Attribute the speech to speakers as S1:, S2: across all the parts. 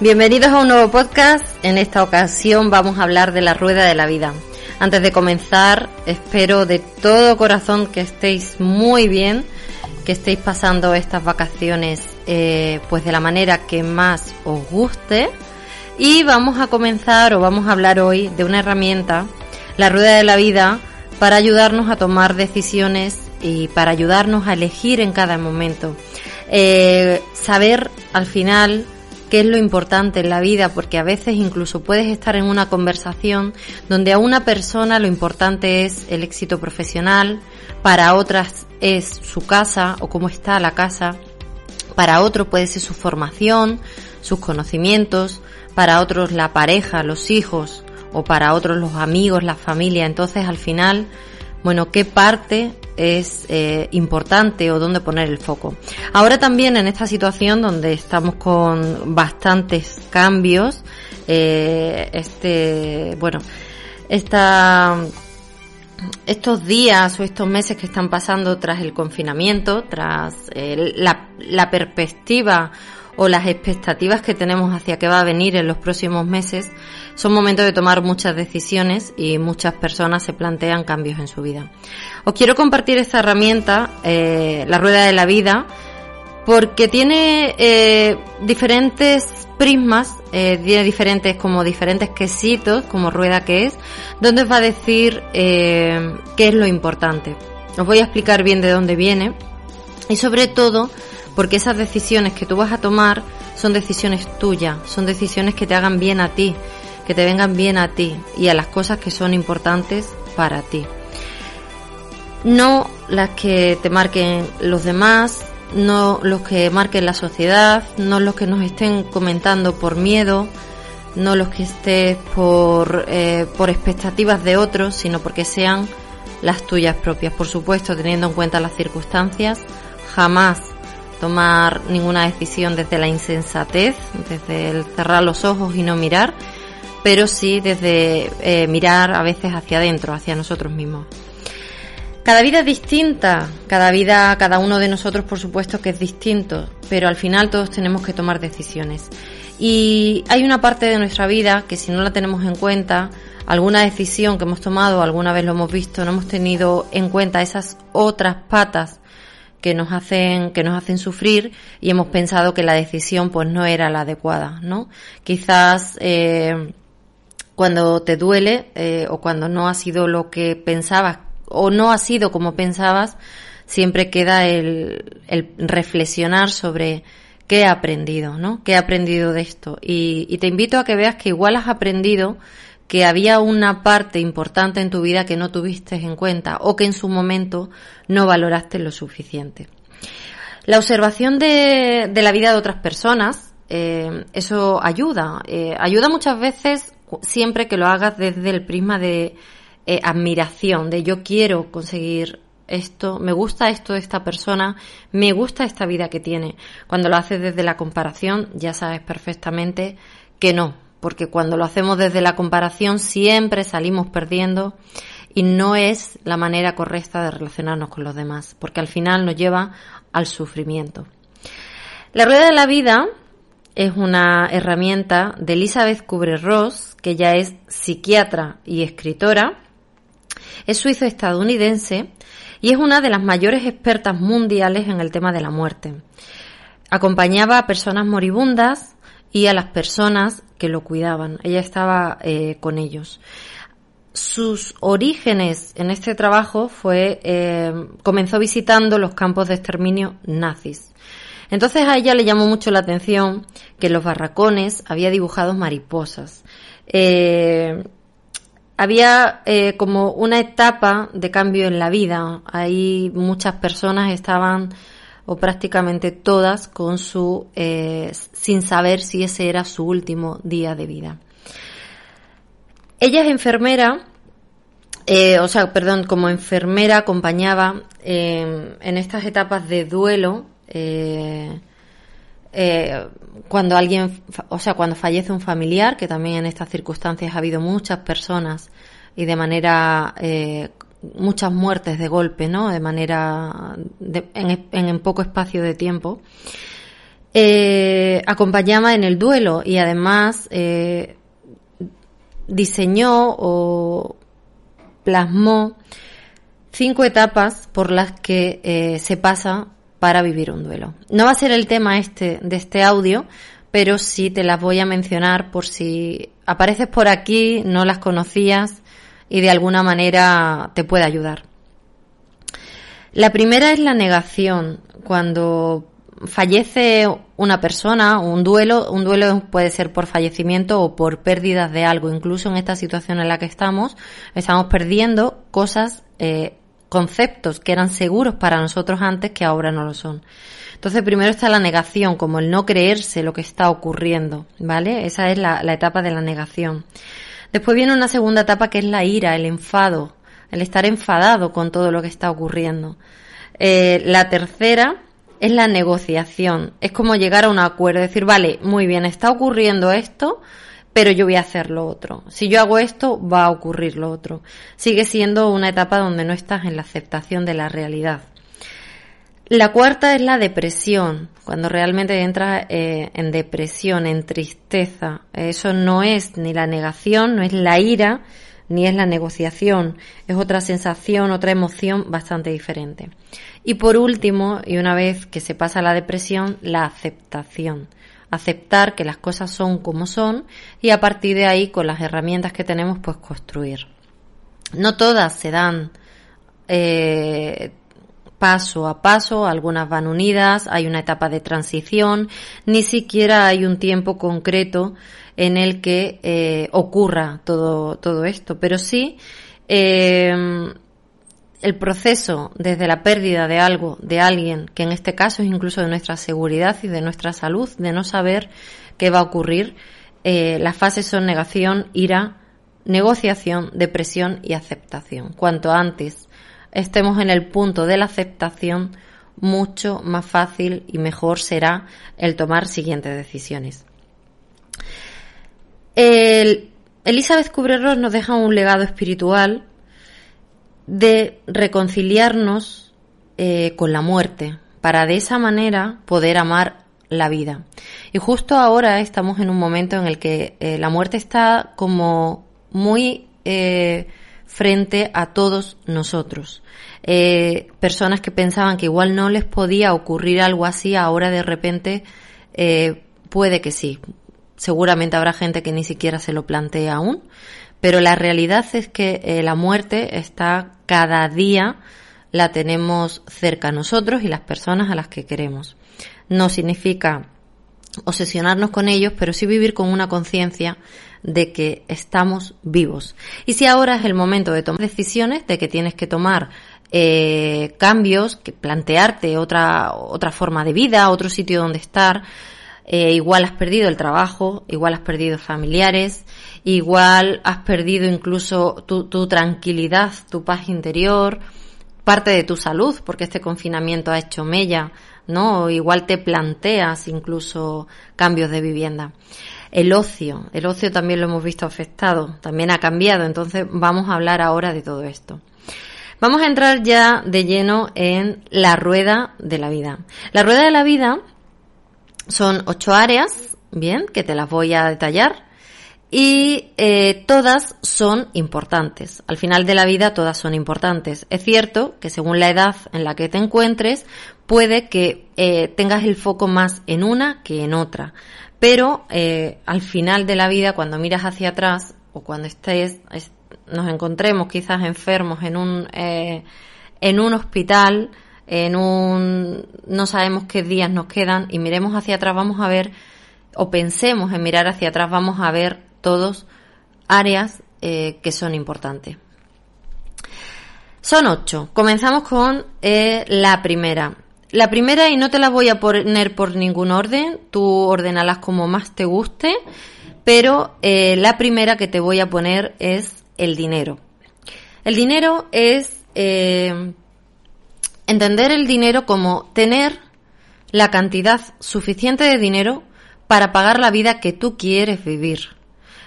S1: Bienvenidos a un nuevo podcast. En esta ocasión vamos a hablar de la rueda de la vida. Antes de comenzar, espero de todo corazón que estéis muy bien, que estéis pasando estas vacaciones eh, pues de la manera que más os guste. Y vamos a comenzar o vamos a hablar hoy de una herramienta, la rueda de la vida, para ayudarnos a tomar decisiones y para ayudarnos a elegir en cada momento. Eh, saber al final qué es lo importante en la vida, porque a veces incluso puedes estar en una conversación donde a una persona lo importante es el éxito profesional, para otras es su casa o cómo está la casa, para otro puede ser su formación, sus conocimientos, para otros la pareja, los hijos, o para otros los amigos, la familia. Entonces al final bueno, qué parte es eh, importante o dónde poner el foco. Ahora también en esta situación donde estamos con bastantes cambios, eh, este, bueno, esta, estos días o estos meses que están pasando tras el confinamiento, tras la, la perspectiva o las expectativas que tenemos hacia qué va a venir en los próximos meses, son momentos de tomar muchas decisiones y muchas personas se plantean cambios en su vida. Os quiero compartir esta herramienta, eh, la rueda de la vida, porque tiene eh, diferentes prismas, eh, tiene diferentes como diferentes quesitos, como rueda que es, donde os va a decir qué es lo importante. Os voy a explicar bien de dónde viene y sobre todo porque esas decisiones que tú vas a tomar son decisiones tuyas, son decisiones que te hagan bien a ti, que te vengan bien a ti y a las cosas que son importantes para ti. No las que te marquen los demás, no los que marquen la sociedad, no los que nos estén comentando por miedo, no los que estés por, eh, por expectativas de otros, sino porque sean las tuyas propias. Por supuesto, teniendo en cuenta las circunstancias, jamás tomar ninguna decisión desde la insensatez, desde el cerrar los ojos y no mirar, pero sí desde eh, mirar a veces hacia adentro, hacia nosotros mismos. Cada vida es distinta, cada vida, cada uno de nosotros por supuesto que es distinto, pero al final todos tenemos que tomar decisiones. Y hay una parte de nuestra vida que si no la tenemos en cuenta, alguna decisión que hemos tomado, alguna vez lo hemos visto, no hemos tenido en cuenta esas otras patas que nos hacen que nos hacen sufrir y hemos pensado que la decisión pues no era la adecuada, ¿no? Quizás eh, cuando te duele eh, o cuando no ha sido lo que pensabas o no ha sido como pensabas, siempre queda el, el reflexionar sobre qué he aprendido, ¿no? ¿Qué he aprendido de esto? Y, y te invito a que veas que igual has aprendido que había una parte importante en tu vida que no tuviste en cuenta o que en su momento no valoraste lo suficiente. La observación de, la vida de otras personas, eh, eso ayuda. Eh, ayuda muchas veces siempre que lo hagas desde el prisma de eh, admiración, de yo quiero conseguir esto, me gusta esto de esta persona, me gusta esta vida que tiene. Cuando lo haces desde la comparación, ya sabes perfectamente que no, porque cuando lo hacemos desde la comparación siempre salimos perdiendo y no es la manera correcta de relacionarnos con los demás, porque al final nos lleva al sufrimiento. La rueda de la vida es una herramienta de Elizabeth Kubler-Ross, que ya es psiquiatra y escritora. Es suizo-estadounidense y es una de las mayores expertas mundiales en el tema de la muerte. Acompañaba a personas moribundas y a las personas lo cuidaban. Ella estaba eh, con ellos. Sus orígenes en este trabajo fue eh, comenzó visitando los campos de exterminio nazis entonces a ella le llamó mucho la atención que en los barracones había dibujados mariposas. Eh, había como una etapa de cambio en la vida. Ahí muchas personas estaban, o prácticamente todas, con su, eh, sin saber si ese era su último día de vida. Ella es enfermera, eh, o sea, perdón, como enfermera acompañaba eh, en estas etapas de duelo. Cuando alguien, o sea, cuando fallece un familiar, que también en estas circunstancias ha habido muchas personas y de manera muchas muertes de golpe, ¿no? De manera en, poco espacio de tiempo. acompañaba en el duelo y además diseñó o plasmó cinco etapas por las que eh, se pasa para vivir un duelo. No va a ser el tema este de este audio, pero sí te las voy a mencionar por si apareces por aquí, no las conocías y de alguna manera te puede ayudar. La primera es la negación, cuando fallece una persona, un duelo, un duelo puede ser por fallecimiento o por pérdidas de algo. Incluso en esta situación en la que estamos, estamos perdiendo cosas, eh, conceptos que eran seguros para nosotros antes que ahora no lo son. Entonces, primero está la negación, como el no creerse lo que está ocurriendo, ¿vale? Esa es la, etapa de la negación. Después viene una segunda etapa que es la ira, el enfado, el estar enfadado con todo lo que está ocurriendo. Eh, la tercera es la negociación. Es como llegar a un acuerdo, decir, vale, muy bien, está ocurriendo esto, pero yo voy a hacer lo otro. Si yo hago esto, va a ocurrir lo otro. Sigue siendo una etapa donde no estás en la aceptación de la realidad. La cuarta es la depresión, cuando realmente entras eh, en depresión, en tristeza. Eso no es ni la negación, no es la ira, ni es la negociación. Es otra sensación, otra emoción bastante diferente. Y por último, y una vez que se pasa la depresión, la aceptación. Aceptar que las cosas son como son y a partir de ahí, con las herramientas que tenemos, pues construir. No todas se dan eh, paso a paso, algunas van unidas, hay una etapa de transición, ni siquiera hay un tiempo concreto en el que eh, ocurra todo, todo esto, pero sí eh, el proceso desde la pérdida de algo, de alguien, que en este caso es incluso de nuestra seguridad y de nuestra salud, de no saber qué va a ocurrir, eh, las fases son negación, ira, negociación, depresión y aceptación. Cuanto antes estemos en el punto de la aceptación, mucho más fácil y mejor será el tomar siguientes decisiones. Elizabeth Kubler-Ross nos deja un legado espiritual de reconciliarnos eh, con la muerte, para de esa manera poder amar la vida. Y justo ahora estamos en un momento en el que eh, la muerte está como muy eh, frente a todos nosotros. personas que pensaban que igual no les podía ocurrir algo así, ahora de repente puede que sí. Seguramente habrá gente que ni siquiera se lo plantea aún, pero la realidad es que eh, la muerte está cada día, la tenemos cerca a nosotros y las personas a las que queremos. No significa obsesionarnos con ellos, pero sí vivir con una conciencia de que estamos vivos. Y si ahora es el momento de tomar decisiones, de que tienes que tomar eh, cambios, que plantearte otra, otra forma de vida, otro sitio donde estar, eh, igual has perdido el trabajo, igual has perdido familiares, igual has perdido incluso tu, tu tranquilidad, tu paz interior, parte de tu salud, porque este confinamiento ha hecho mella, ¿no? O igual te planteas incluso cambios de vivienda. El ocio, el ocio también lo hemos visto afectado, también ha cambiado, entonces vamos a hablar ahora de todo esto. Vamos a entrar ya de lleno en la rueda de la vida. La rueda de la vida son ocho áreas, bien, que te las voy a detallar y eh, todas son importantes. Al final de la vida todas son importantes. Es cierto que según la edad en la que te encuentres, puede que eh, tengas el foco más en una que en otra. Pero eh, al final de la vida, cuando miras hacia atrás o cuando estés, nos encontremos quizás enfermos en un, en un hospital, en un, no sabemos qué días nos quedan y miremos hacia atrás, vamos a ver, o pensemos en mirar hacia atrás, vamos a ver todos áreas eh, que son importantes. Son ocho. Comenzamos con eh, la primera. La primera, y no te la voy a poner por ningún orden, tú ordenalas como más te guste, pero eh, la primera que te voy a poner es el dinero. El dinero es eh, entender el dinero como tener la cantidad suficiente de dinero para pagar la vida que tú quieres vivir.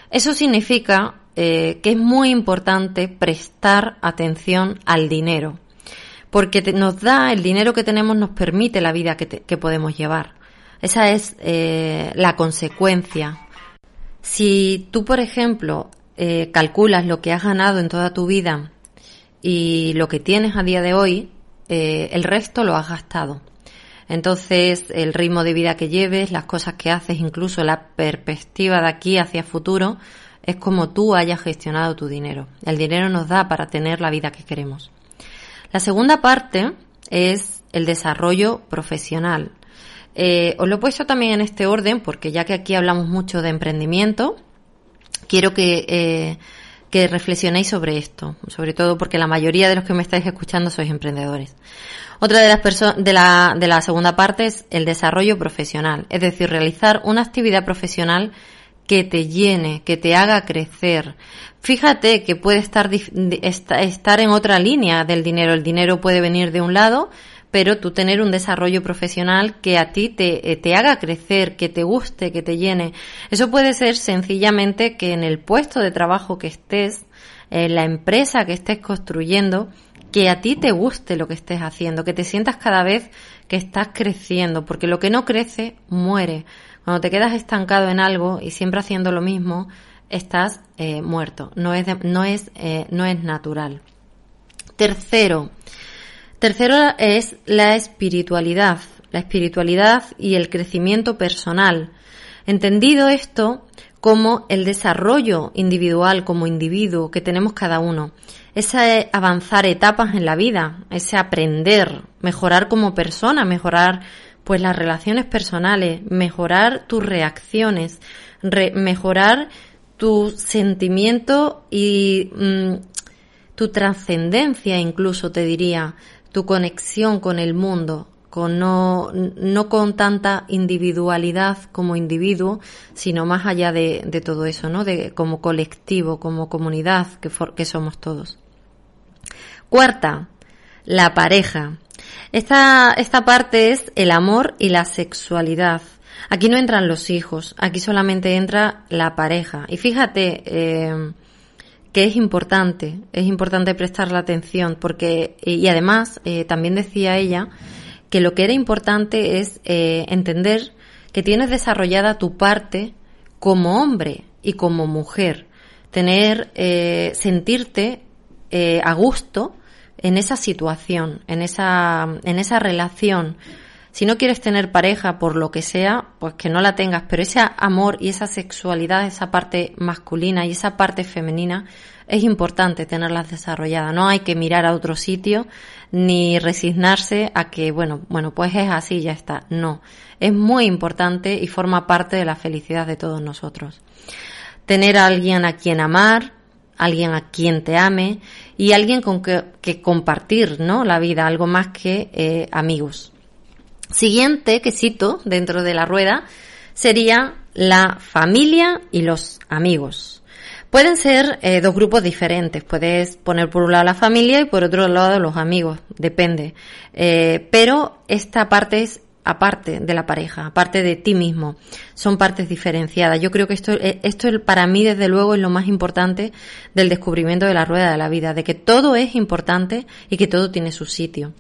S1: Eso significa eh, que es muy importante prestar atención al dinero, porque nos da, el dinero que tenemos nos permite la vida que, podemos llevar. Esa es eh, la consecuencia. Si tú, por ejemplo, eh, calculas lo que has ganado en toda tu vida y lo que tienes a día de hoy, el resto lo has gastado. Entonces, el ritmo de vida que lleves, las cosas que haces, incluso la perspectiva de aquí hacia futuro, es como tú hayas gestionado tu dinero. El dinero nos da para tener la vida que queremos. La segunda parte es el desarrollo profesional. Eh, os lo he puesto también en este orden porque ya que aquí hablamos mucho de emprendimiento, quiero que, eh, que reflexionéis sobre esto, sobre todo porque la mayoría de los que me estáis escuchando sois emprendedores. Otra de las personas de la, de la segunda parte es el desarrollo profesional, es decir, realizar una actividad profesional que te llene, que te haga crecer. Fíjate que puede estar, estar en otra línea del dinero. El dinero puede venir de un lado, pero tú tener un desarrollo profesional que a ti te, eh, te haga crecer, que te guste, que te llene. Eso puede ser sencillamente que en el puesto de trabajo que estés, en la empresa que estés construyendo, que a ti te guste lo que estés haciendo, que te sientas cada vez que estás creciendo, porque lo que no crece muere. Cuando te quedas estancado en algo y siempre haciendo lo mismo, estás eh, muerto. No es, no, es, eh, no es natural. Tercero, tercero es la espiritualidad, la espiritualidad y el crecimiento personal. Entendido esto como el desarrollo individual como individuo que tenemos cada uno ese avanzar etapas en la vida, ese aprender, mejorar como persona, mejorar pues las relaciones personales, mejorar tus reacciones, mejorar tu sentimiento y mm, tu trascendencia incluso te diría, tu conexión con el mundo, con no, no con tanta individualidad como individuo, sino más allá de, de todo eso, ¿no? De, como colectivo, como comunidad que, que somos todos. Cuarta, la pareja. Esta, esta parte es el amor y la sexualidad. Aquí no entran los hijos, aquí solamente entra la pareja. Y fíjate eh, que es importante, es importante prestarle atención, porque, y además, eh, también decía ella, que lo que era importante es eh, entender que tienes desarrollada tu parte como hombre y como mujer. Tener, sentirte eh, a gusto en esa situación, en esa, en esa relación. Si no quieres tener pareja por lo que sea, pues que no la tengas, pero ese amor y esa sexualidad, esa parte masculina y esa parte femenina, es importante tenerlas desarrolladas. No hay que mirar a otro sitio ni resignarse a que, bueno, bueno, pues es así, ya está. No. Es muy importante y forma parte de la felicidad de todos nosotros. Tener a alguien a quien amar, alguien a quien te ame y alguien con que, compartir ¿no? la vida, algo más que eh, amigos. Siguiente que cito dentro de la rueda sería la familia y los amigos. Pueden ser eh, dos grupos diferentes. Puedes poner por un lado la familia y por otro lado los amigos. Depende. Eh, pero esta parte es aparte de la pareja, aparte de ti mismo. Son partes diferenciadas. Yo creo que esto, eh, esto para mí, desde luego, es lo más importante del descubrimiento de la rueda de la vida, de que todo es importante y que todo tiene su sitio.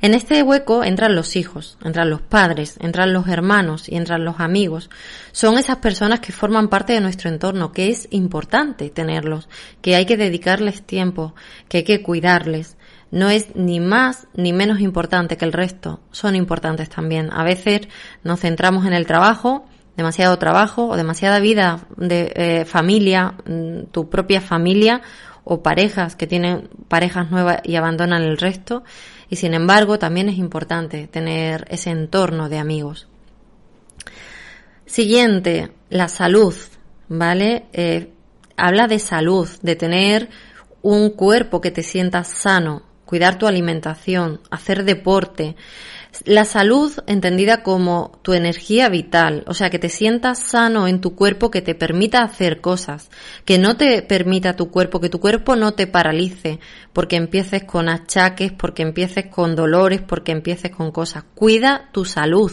S1: En este hueco entran los hijos, entran los padres, entran los hermanos y entran los amigos. Son esas personas que forman parte de nuestro entorno, que es importante tenerlos, que hay que dedicarles tiempo, que hay que cuidarles, no es ni más ni menos importante que el resto, son importantes también. A veces nos centramos en el trabajo, demasiado trabajo o demasiada vida de eh, familia, mm, tu propia familia o parejas que tienen parejas nuevas y abandonan el resto. Y sin embargo, también es importante tener ese entorno de amigos. Siguiente, la salud, ¿vale? Eh, habla de salud, de tener un cuerpo que te sienta sano, cuidar tu alimentación, hacer deporte, La salud entendida como tu energía vital, o sea, que te sientas sano en tu cuerpo, que te permita hacer cosas, que no te permita tu cuerpo, que tu cuerpo no te paralice, porque empieces con achaques, porque empieces con dolores, porque empieces con cosas. Cuida tu salud.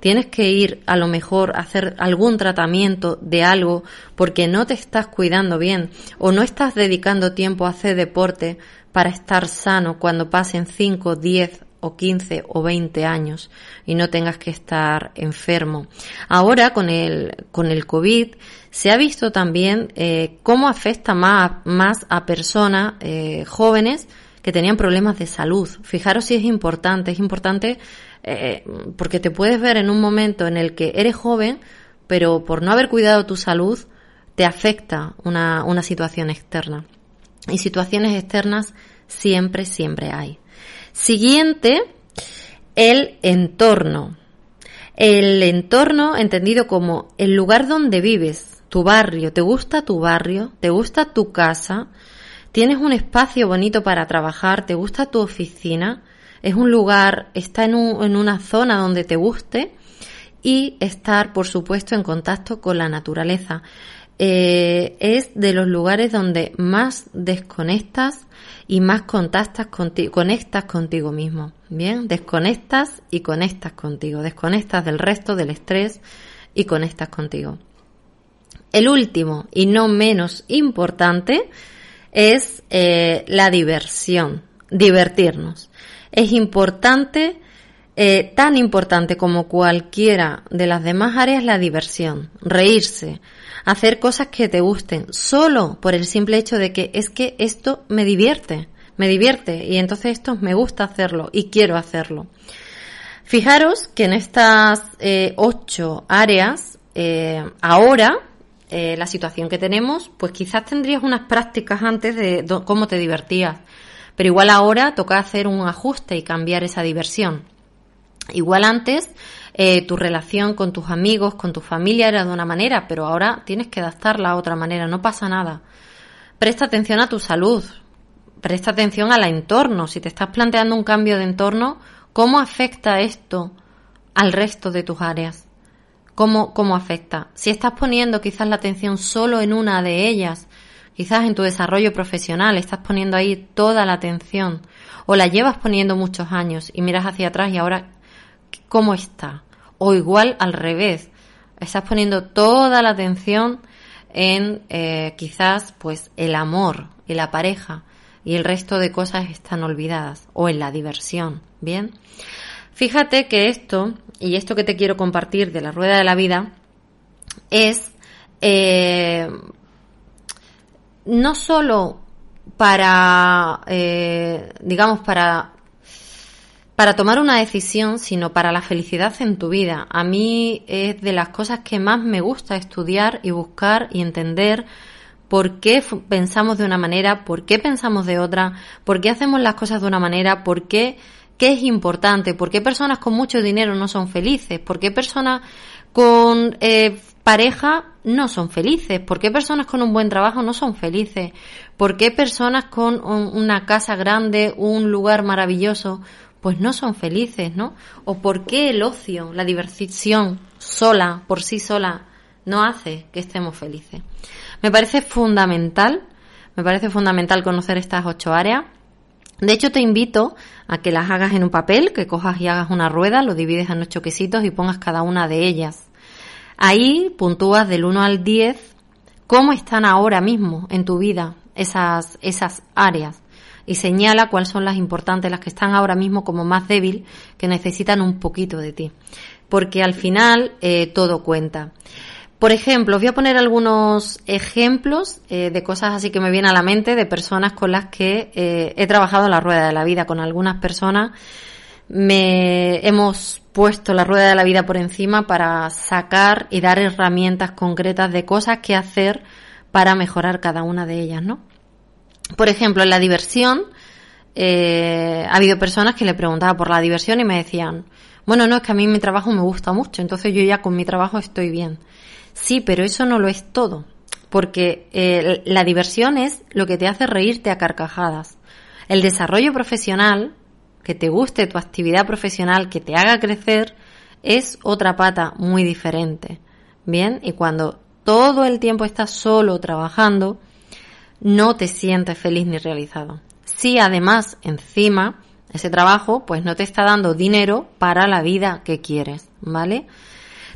S1: Tienes que ir a lo mejor a hacer algún tratamiento de algo porque no te estás cuidando bien o no estás dedicando tiempo a hacer deporte para estar sano cuando pasen 5, 10 o 15 o 20 años y no tengas que estar enfermo. Ahora con el, con el COVID se ha visto también eh, cómo afecta más, más a personas eh, jóvenes que tenían problemas de salud. Fijaros si es importante, es importante eh, porque te puedes ver en un momento en el que eres joven, pero por no haber cuidado tu salud te afecta una, una situación externa. Y situaciones externas siempre, siempre hay. Siguiente, el entorno. El entorno entendido como el lugar donde vives, tu barrio. ¿Te gusta tu barrio? ¿Te gusta tu casa? ¿Tienes un espacio bonito para trabajar? ¿Te gusta tu oficina? Es un lugar, está en, en una zona donde te guste y estar, por supuesto, en contacto con la naturaleza. Eh, es de los lugares donde más desconectas y más contactas contigo, conectas contigo mismo. Bien, desconectas y conectas contigo, desconectas del resto del estrés y conectas contigo. El último y no menos importante es eh, la diversión, divertirnos. Es importante, eh, tan importante como cualquiera de las demás áreas, la diversión, reírse, hacer cosas que te gusten, solo por el simple hecho de que es que esto me divierte, me divierte y entonces esto me gusta hacerlo y quiero hacerlo. Fijaros que en estas eh, ocho áreas, eh, ahora, eh, la situación que tenemos, pues quizás tendrías unas prácticas antes de cómo te divertías, pero igual ahora toca hacer un ajuste y cambiar esa diversión. Igual antes eh, tu relación con tus amigos, con tu familia era de una manera, pero ahora tienes que adaptarla a otra manera, no pasa nada. Presta atención a tu salud, presta atención al entorno. Si te estás planteando un cambio de entorno, ¿cómo afecta esto al resto de tus áreas? ¿Cómo, cómo afecta? Si estás poniendo quizás la atención solo en una de ellas, quizás en tu desarrollo profesional, estás poniendo ahí toda la atención, o la llevas poniendo muchos años y miras hacia atrás y ahora cómo está. O igual al revés, estás poniendo toda la atención en eh, quizás pues el amor y la pareja y el resto de cosas están olvidadas o en la diversión, ¿bien? Fíjate que esto y esto que te quiero compartir de la rueda de la vida es eh, no solo para, eh, digamos, para para tomar una decisión, sino para la felicidad en tu vida. A mí es de las cosas que más me gusta estudiar y buscar y entender por qué pensamos de una manera, por qué pensamos de otra, por qué hacemos las cosas de una manera, por qué, qué es importante, por qué personas con mucho dinero no son felices, por qué personas con eh, pareja no son felices, por qué personas con un buen trabajo no son felices, por qué personas con una casa grande, un lugar maravilloso, pues no son felices, ¿no? ¿O por qué el ocio, la diversión sola, por sí sola, no hace que estemos felices? Me parece fundamental, me parece fundamental conocer estas ocho áreas. De hecho, te invito a que las hagas en un papel, que cojas y hagas una rueda, lo divides en ocho quesitos y pongas cada una de ellas. Ahí puntúas del 1 al 10 cómo están ahora mismo en tu vida esas, esas áreas y señala cuáles son las importantes, las que están ahora mismo como más débil, que necesitan un poquito de ti. Porque al final eh, todo cuenta. Por ejemplo, os voy a poner algunos ejemplos eh, de cosas así que me vienen a la mente de personas con las que eh, he trabajado en la rueda de la vida. Con algunas personas me hemos puesto la rueda de la vida por encima para sacar y dar herramientas concretas de cosas que hacer para mejorar cada una de ellas, ¿no? Por ejemplo, en la diversión, eh, ha habido personas que le preguntaba por la diversión y me decían, bueno, no, es que a mí mi trabajo me gusta mucho, entonces yo ya con mi trabajo estoy bien. Sí, pero eso no lo es todo, porque eh, la diversión es lo que te hace reírte a carcajadas. El desarrollo profesional que te guste tu actividad profesional, que te haga crecer, es otra pata muy diferente. Bien, y cuando todo el tiempo estás solo trabajando, no te sientes feliz ni realizado. Si además encima ese trabajo pues no te está dando dinero para la vida que quieres, ¿vale?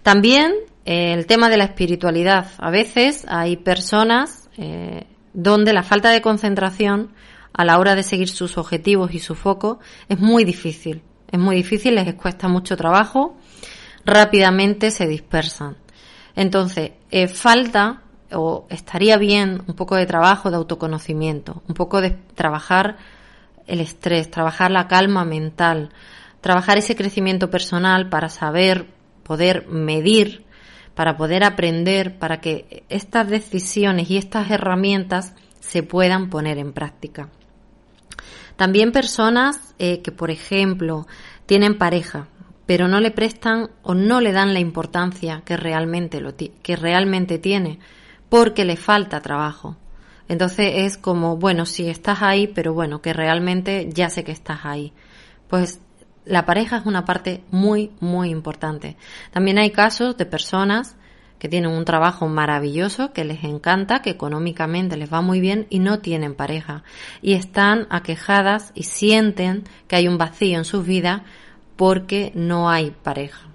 S1: También eh, el tema de la espiritualidad. A veces hay personas eh, donde la falta de concentración a la hora de seguir sus objetivos y su foco es muy difícil. Es muy difícil, les cuesta mucho trabajo, rápidamente se dispersan. Entonces, eh, falta o estaría bien un poco de trabajo de autoconocimiento, un poco de trabajar el estrés, trabajar la calma mental, trabajar ese crecimiento personal para saber, poder medir, para poder aprender, para que estas decisiones y estas herramientas se puedan poner en práctica. También personas eh, que, por ejemplo, tienen pareja, pero no le prestan o no le dan la importancia que realmente, lo que realmente tiene, porque le falta trabajo. Entonces es como, bueno, sí estás ahí, pero bueno, que realmente ya sé que estás ahí. Pues la pareja es una parte muy, muy importante. También hay casos de personas que tienen un trabajo maravilloso, que les encanta, que económicamente les va muy bien y no tienen pareja. Y están aquejadas y sienten que hay un vacío en sus vidas porque no hay pareja.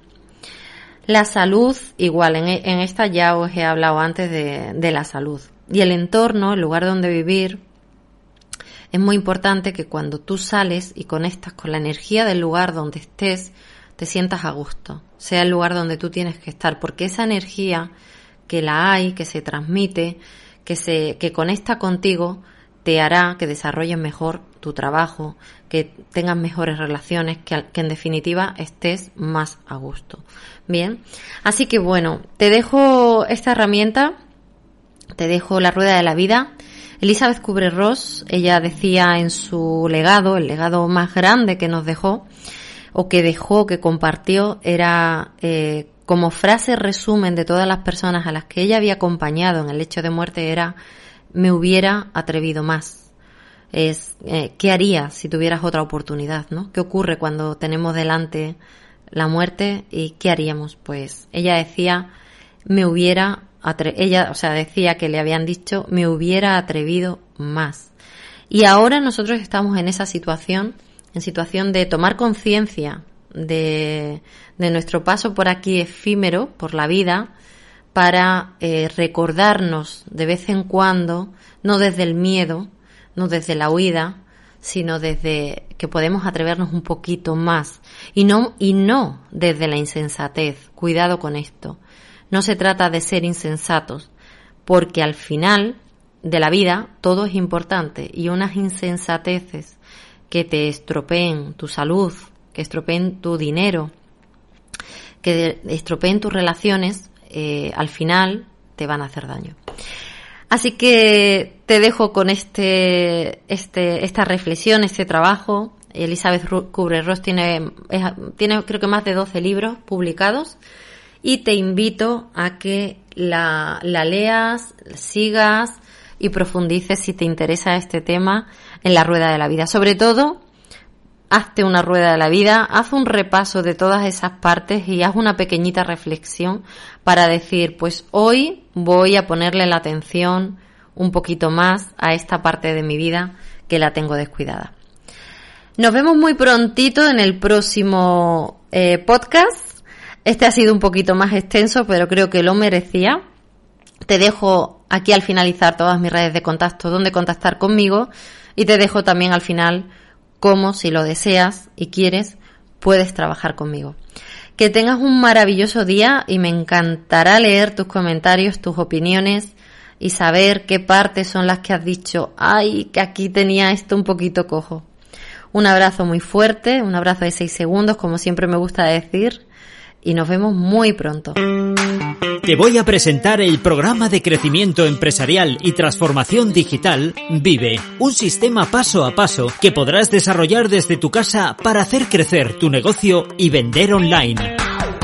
S1: La salud, igual, en, en esta ya os he hablado antes de, de la salud. Y el entorno, el lugar donde vivir, es muy importante que cuando tú sales y conectas con la energía del lugar donde estés, te sientas a gusto, sea el lugar donde tú tienes que estar, porque esa energía que la hay, que se transmite, que se que conecta contigo, te hará que desarrolles mejor tu trabajo, que tengas mejores relaciones, que, en definitiva estés más a gusto. Bien, así que bueno, te dejo esta herramienta te dejo la rueda de la vida. Elizabeth Kubler-Ross, ella decía en su legado, el legado más grande que nos dejó, o que dejó, que compartió, era eh, como frase resumen de todas las personas a las que ella había acompañado en el hecho de muerte era me hubiera atrevido más. Es eh, qué harías si tuvieras otra oportunidad, ¿no? ¿Qué ocurre cuando tenemos delante la muerte y qué haríamos? Pues ella decía me hubiera ella, o sea, decía que le habían dicho me hubiera atrevido más. Y ahora nosotros estamos en esa situación, en situación de tomar conciencia de, de, nuestro paso por aquí efímero, por la vida, para eh, recordarnos de vez en cuando, no desde el miedo, no desde la huida, sino desde que podemos atrevernos un poquito más y no y no desde la insensatez. Cuidado con esto. No se trata de ser insensatos, porque al final de la vida todo es importante y unas insensateces que te estropeen tu salud, que estropeen tu dinero, que estropeen tus relaciones, eh, al final te van a hacer daño. Así que te dejo con este, este, esta reflexión, este trabajo. Elizabeth Kubler-Ross tiene, tiene creo que más de 12 libros publicados y te invito a que la, la leas, sigas y profundices si te interesa este tema en la rueda de la vida. Sobre todo, hazte una rueda de la vida, haz un repaso de todas esas partes y haz una pequeñita reflexión para decir, pues hoy voy a ponerle la atención un poquito más a esta parte de mi vida que la tengo descuidada. Nos vemos muy prontito en el próximo eh, podcast este ha sido un poquito más extenso, pero creo que lo merecía. Te dejo aquí al finalizar todas mis redes de contacto donde contactar conmigo y te dejo también al final cómo, si lo deseas y quieres, puedes trabajar conmigo. Que tengas un maravilloso día y me encantará leer tus comentarios, tus opiniones y saber qué partes son las que has dicho, ay, que aquí tenía esto un poquito cojo. Un abrazo muy fuerte, un abrazo de seis segundos, como siempre me gusta decir, y nos vemos muy pronto.
S2: Te voy a presentar el programa de crecimiento empresarial y transformación digital Vive, un sistema paso a paso que podrás desarrollar desde tu casa para hacer crecer tu negocio y vender online.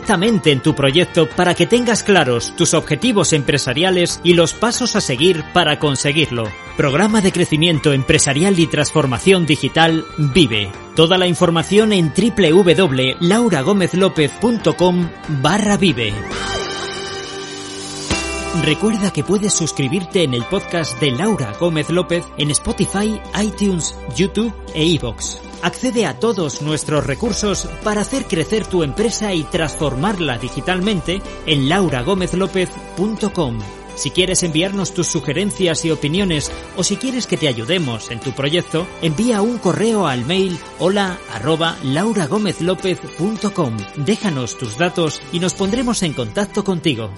S2: directamente en tu proyecto para que tengas claros tus objetivos empresariales y los pasos a seguir para conseguirlo. Programa de crecimiento empresarial y transformación digital Vive. Toda la información en www.lauragomezlopez.com barra Vive. Recuerda que puedes suscribirte en el podcast de Laura Gómez López en Spotify, iTunes, YouTube e iVoox. Accede a todos nuestros recursos para hacer crecer tu empresa y transformarla digitalmente en lauragomezlopez.com. Si quieres enviarnos tus sugerencias y opiniones o si quieres que te ayudemos en tu proyecto, envía un correo al mail hola arroba lauragomezlopez.com. Déjanos tus datos y nos pondremos en contacto contigo.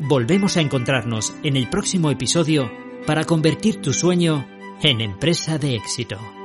S2: Volvemos a encontrarnos en el próximo episodio para convertir tu sueño en empresa de éxito.